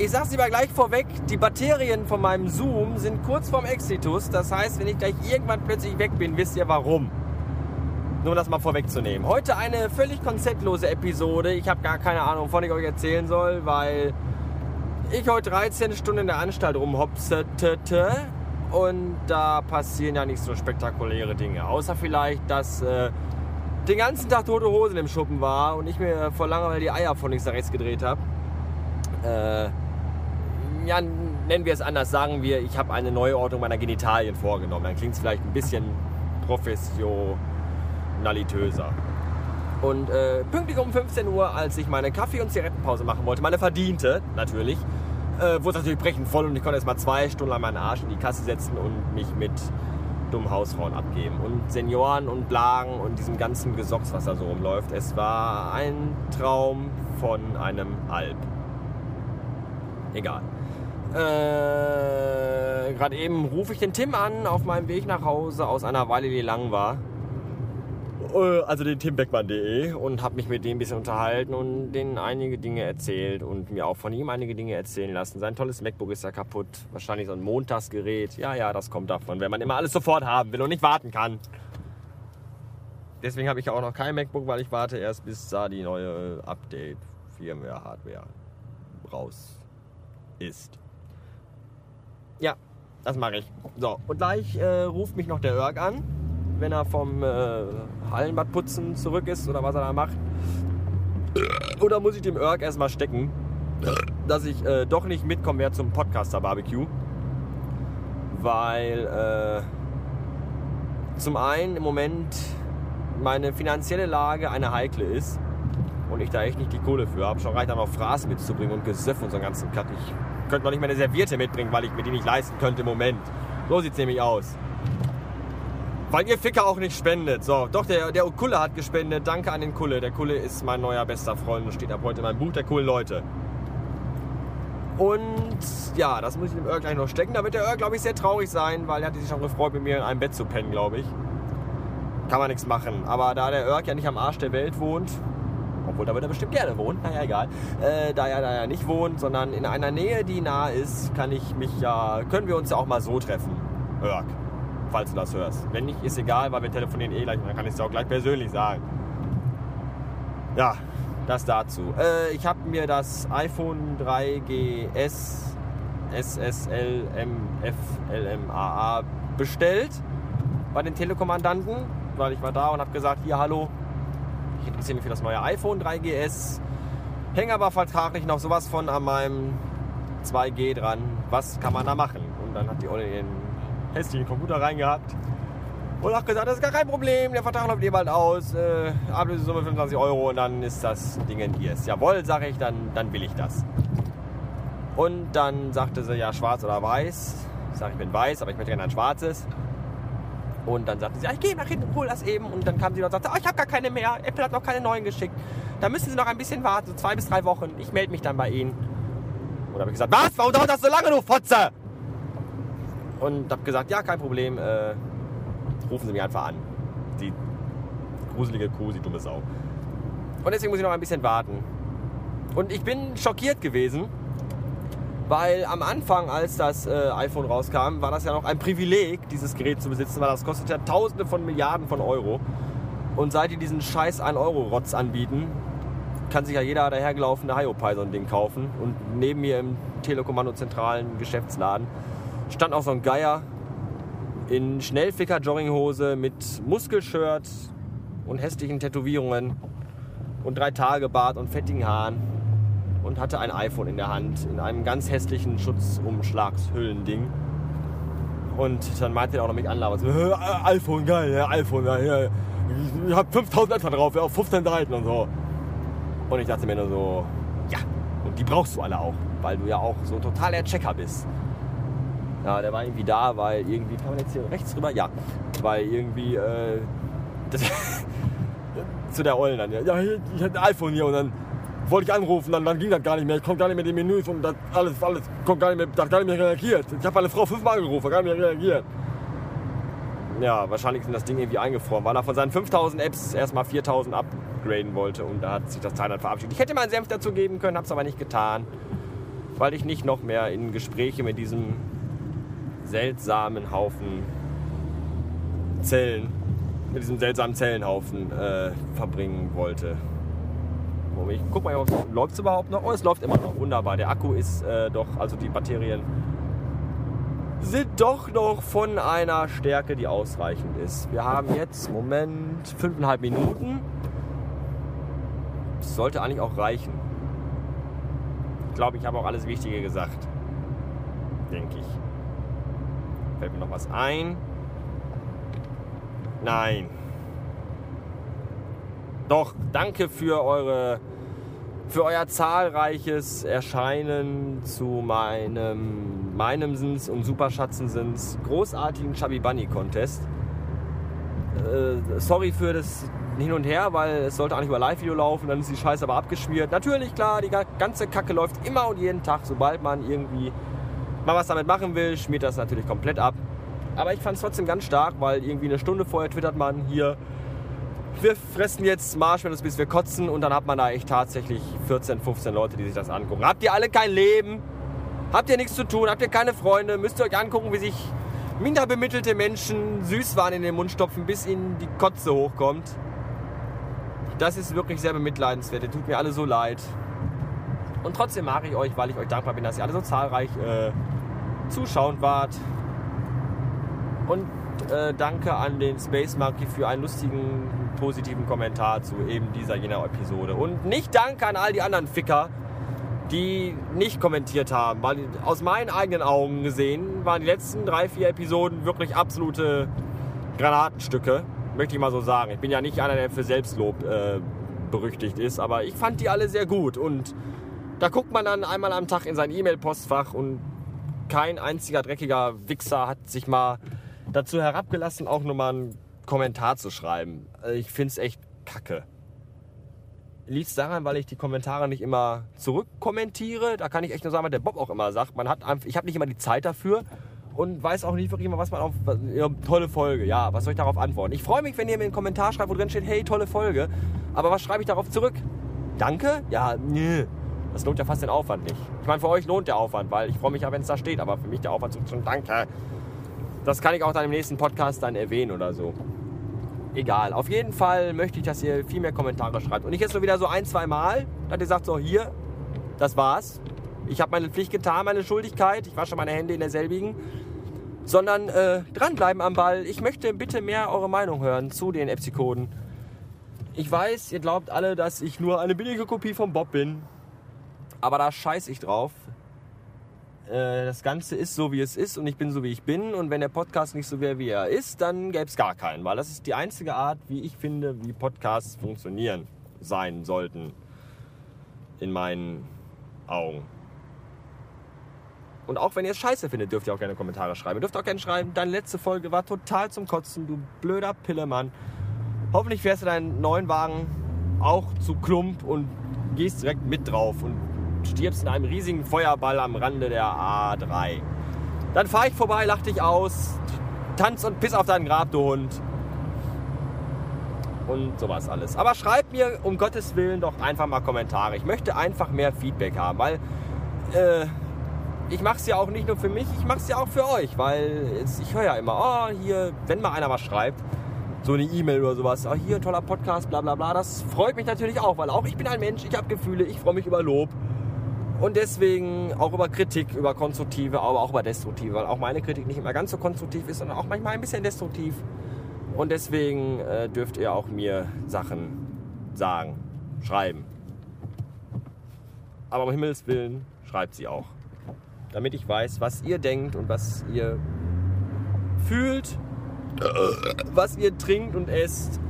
Ich sag's lieber gleich vorweg, die Batterien von meinem Zoom sind kurz vorm Exitus. Das heißt, wenn ich gleich irgendwann plötzlich weg bin, wisst ihr warum. Nur um das mal vorwegzunehmen. Heute eine völlig konzeptlose Episode. Ich habe gar keine Ahnung, wovon ich euch erzählen soll, weil ich heute 13 Stunden in der Anstalt rumhopsete und da passieren ja nicht so spektakuläre Dinge. Außer vielleicht, dass äh, den ganzen Tag tote Hosen im Schuppen war und ich mir vor Langeweile die Eier von links nach rechts gedreht habe. Äh, ja, nennen wir es anders, sagen wir, ich habe eine Neuordnung meiner Genitalien vorgenommen. Dann klingt es vielleicht ein bisschen professionalitöser. Und äh, pünktlich um 15 Uhr, als ich meine Kaffee- und Zigarettenpause machen wollte, meine verdiente natürlich, äh, wurde es natürlich brechend voll und ich konnte erst mal zwei Stunden lang meinen Arsch in die Kasse setzen und mich mit dummen Hausfrauen abgeben. Und Senioren und Blagen und diesem ganzen Gesocks, was da so rumläuft. Es war ein Traum von einem Alp. Egal. Äh, Gerade eben rufe ich den Tim an auf meinem Weg nach Hause aus einer Weile, die lang war. Äh, also den timbeckmann.de und habe mich mit dem ein bisschen unterhalten und denen einige Dinge erzählt und mir auch von ihm einige Dinge erzählen lassen. Sein tolles MacBook ist ja kaputt, wahrscheinlich so ein Montagsgerät. Ja, ja, das kommt davon, wenn man immer alles sofort haben will und nicht warten kann. Deswegen habe ich auch noch kein MacBook, weil ich warte erst bis da die neue Update Firmware Hardware raus ist. Ja, das mache ich. So, und gleich äh, ruft mich noch der Örg an wenn er vom äh, Hallenbadputzen zurück ist oder was er da macht. Oder muss ich dem Örg erstmal stecken, dass ich äh, doch nicht mitkomme mehr zum Podcaster-Barbecue. Weil äh, zum einen im Moment meine finanzielle Lage eine heikle ist und ich da echt nicht die Kohle für habe. Schon reicht dann noch Fraß mitzubringen und Gesöff und so einen ganzen Cut. Ich könnte noch nicht meine Serviette mitbringen, weil ich mir die nicht leisten könnte im Moment. So sieht es nämlich aus. Weil ihr Ficker auch nicht spendet. So, doch, der, der Kulle hat gespendet. Danke an den Kulle. Der Kulle ist mein neuer bester Freund und steht ab heute in meinem Buch der coolen Leute. Und ja, das muss ich dem Earl gleich noch stecken. Da wird der Earl, glaube ich, sehr traurig sein, weil er hat sich schon gefreut, mit mir in einem Bett zu pennen, glaube ich. Kann man nichts machen. Aber da der Earl ja nicht am Arsch der Welt wohnt, obwohl da er bestimmt gerne wohnen, naja, egal. Äh, da er da ja nicht wohnt, sondern in einer Nähe, die nah ist, kann ich mich ja, können wir uns ja auch mal so treffen. Örg falls du das hörst. Wenn nicht, ist egal, weil wir telefonieren eh gleich dann kann ich es auch gleich persönlich sagen. Ja, das dazu. Äh, ich habe mir das iPhone 3GS SSLMFLMAA bestellt bei den Telekommandanten, weil ich war da und habe gesagt, hier, hallo, ich interessiere mich für das neue iPhone 3GS, hänge aber vertraglich noch sowas von an meinem 2G dran. Was kann man da machen? Und dann hat die Olle ihren hässlichen Computer reingehabt. Und auch gesagt, das ist gar kein Problem, der Vertrag läuft eh bald aus, äh, Ablösesumme 25 Euro und dann ist das Ding in ihrs. Jawohl, sage ich, dann, dann will ich das. Und dann sagte sie, ja, schwarz oder weiß. Ich sage, ich bin weiß, aber ich möchte gerne ein schwarzes. Und dann sagte sie, ja, ich gehe nach hinten und hole das eben. Und dann kam sie und sagte, oh, ich habe gar keine mehr. Apple hat noch keine neuen geschickt. Da müssen Sie noch ein bisschen warten, so zwei bis drei Wochen. Ich melde mich dann bei Ihnen. Und habe ich gesagt, was? Warum dauert das so lange, du Fotze? und habe gesagt, ja, kein Problem, äh, rufen Sie mich einfach an. Die gruselige Kuh, die dumme Sau. Und deswegen muss ich noch ein bisschen warten. Und ich bin schockiert gewesen, weil am Anfang, als das äh, iPhone rauskam, war das ja noch ein Privileg, dieses Gerät zu besitzen, weil das kostet ja Tausende von Milliarden von Euro. Und seit die diesen scheiß 1-Euro-Rotz anbieten, kann sich ja jeder dahergelaufene Hiopai so ein Ding kaufen. Und neben mir im Telekommando-zentralen Geschäftsladen stand auch so ein Geier in Schnellficker-Jogginghose mit Muskelshirt und hässlichen Tätowierungen und drei Tage Bart und fettigen Haaren und hatte ein iPhone in der Hand in einem ganz hässlichen Schutzumschlagshüllending. Und dann meinte er auch noch mich anlabern, so, iPhone, geil, ja, iPhone, ja, ja. ich hab 5000 etwa drauf, ja, auf 15 Seiten und so. Und ich dachte mir nur so, ja, und die brauchst du alle auch, weil du ja auch so ein totaler Checker bist. Ja, der war irgendwie da, weil irgendwie, kann man jetzt hier rechts rüber? Ja, weil irgendwie, äh, das, zu der Ollen dann, ja, ich hatte ein iPhone hier und dann wollte ich anrufen, dann, dann ging das gar nicht mehr, ich konnte gar nicht mehr die Menüs und das alles, alles, konnte gar nicht mehr, das gar nicht mehr reagiert. Ich habe meine Frau fünfmal angerufen, gar nicht mehr reagiert. Ja, wahrscheinlich sind das Ding irgendwie eingefroren, weil er von seinen 5000 Apps erstmal 4000 upgraden wollte und da hat sich das Teil dann verabschiedet. Ich hätte mal einen Senf dazu geben können, habe es aber nicht getan. weil ich nicht noch mehr in Gespräche mit diesem seltsamen Haufen Zellen, mit diesem seltsamen Zellenhaufen äh, verbringen wollte. Ich guck mal, läuft es überhaupt noch? Oh, es läuft immer noch. Wunderbar. Der Akku ist äh, doch, also die Batterien sind doch noch von einer Stärke, die ausreichend ist. Wir haben jetzt, Moment, fünfeinhalb Minuten. Das sollte eigentlich auch reichen. Ich glaube, ich habe auch alles Wichtige gesagt. Denke ich. Fällt mir noch was ein? Nein. Doch, danke für eure für euer zahlreiches Erscheinen zu meinem meinemsens und Superschatzensens großartigen Chubby Bunny Contest. Äh, sorry für das Hin und Her, weil es sollte eigentlich über Live-Video laufen, dann ist die Scheiße aber abgeschmiert. Natürlich, klar, die ganze Kacke läuft immer und jeden Tag, sobald man irgendwie mal was damit machen will, schmiert das natürlich komplett ab. Aber ich fand es trotzdem ganz stark, weil irgendwie eine Stunde vorher twittert man hier, wir fressen jetzt Marshmallows, bis wir kotzen und dann hat man da echt tatsächlich 14, 15 Leute, die sich das angucken. Habt ihr alle kein Leben? Habt ihr nichts zu tun? Habt ihr keine Freunde? Müsst ihr euch angucken, wie sich minderbemittelte Menschen Süßwaren in den Mund stopfen, bis ihnen die Kotze hochkommt. Das ist wirklich sehr bemitleidenswert. Ihr tut mir alle so leid. Und trotzdem mag ich euch, weil ich euch dankbar bin, dass ihr alle so zahlreich äh, zuschauend wart. Und äh, danke an den Space Monkey für einen lustigen, positiven Kommentar zu eben dieser jener Episode. Und nicht danke an all die anderen Ficker, die nicht kommentiert haben. Weil aus meinen eigenen Augen gesehen waren die letzten drei, vier Episoden wirklich absolute Granatenstücke. Möchte ich mal so sagen. Ich bin ja nicht einer, der für Selbstlob äh, berüchtigt ist, aber ich fand die alle sehr gut. Und da guckt man dann einmal am Tag in sein E-Mail-Postfach und kein einziger dreckiger Wichser hat sich mal dazu herabgelassen, auch nochmal einen Kommentar zu schreiben. Also ich finde es echt kacke. Liegt daran, weil ich die Kommentare nicht immer zurückkommentiere. Da kann ich echt nur sagen, was der Bob auch immer sagt. Man hat einfach, ich habe nicht immer die Zeit dafür und weiß auch nicht wirklich immer, was man auf. Ja, tolle Folge, ja, was soll ich darauf antworten? Ich freue mich, wenn ihr mir einen Kommentar schreibt, wo drin steht, hey, tolle Folge. Aber was schreibe ich darauf zurück? Danke? Ja, nö. Das lohnt ja fast den Aufwand nicht. Ich meine, für euch lohnt der Aufwand, weil ich freue mich ja, wenn es da steht. Aber für mich der Aufwand schon Danke. Das kann ich auch dann im nächsten Podcast dann erwähnen oder so. Egal. Auf jeden Fall möchte ich, dass ihr viel mehr Kommentare schreibt. Und nicht jetzt nur wieder so ein, zwei Mal, dass ihr sagt, so hier, das war's. Ich habe meine Pflicht getan, meine Schuldigkeit. Ich wasche meine Hände in derselbigen. Sondern äh, dranbleiben am Ball. Ich möchte bitte mehr eure Meinung hören zu den Epsi-Coden. Ich weiß, ihr glaubt alle, dass ich nur eine billige Kopie von Bob bin. Aber da scheiß ich drauf. Äh, das Ganze ist so, wie es ist und ich bin so, wie ich bin. Und wenn der Podcast nicht so wäre, wie er ist, dann gäbe es gar keinen. Weil das ist die einzige Art, wie ich finde, wie Podcasts funktionieren sein sollten. In meinen Augen. Und auch wenn ihr es scheiße findet, dürft ihr auch gerne Kommentare schreiben. Ihr dürft auch gerne schreiben, deine letzte Folge war total zum Kotzen, du blöder Pillemann. Hoffentlich fährst du deinen neuen Wagen auch zu Klump und gehst direkt mit drauf und stirbst in einem riesigen Feuerball am Rande der A3. Dann fahre ich vorbei, lach dich aus, tanz und piss auf deinen Grab, du Hund. Und sowas alles. Aber schreib mir um Gottes Willen doch einfach mal Kommentare. Ich möchte einfach mehr Feedback haben, weil äh, ich mache es ja auch nicht nur für mich, ich mache es ja auch für euch, weil jetzt, ich höre ja immer, oh, hier, wenn mal einer was schreibt, so eine E-Mail oder sowas, oh, hier, toller Podcast, bla bla bla, das freut mich natürlich auch, weil auch ich bin ein Mensch, ich habe Gefühle, ich freue mich über Lob. Und deswegen auch über Kritik, über konstruktive, aber auch über destruktive, weil auch meine Kritik nicht immer ganz so konstruktiv ist, sondern auch manchmal ein bisschen destruktiv. Und deswegen äh, dürft ihr auch mir Sachen sagen, schreiben. Aber um Himmels Willen schreibt sie auch. Damit ich weiß, was ihr denkt und was ihr fühlt, was ihr trinkt und esst.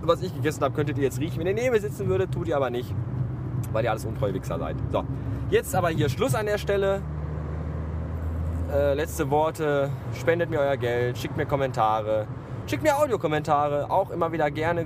Was ich gegessen habe, könntet ihr jetzt riechen. Wenn ihr neben mir sitzen würdet, tut ihr aber nicht weil ihr alles untreue Wichser seid. So, jetzt aber hier Schluss an der Stelle. Äh, letzte Worte. Spendet mir euer Geld, schickt mir Kommentare, schickt mir Audiokommentare, auch immer wieder gerne.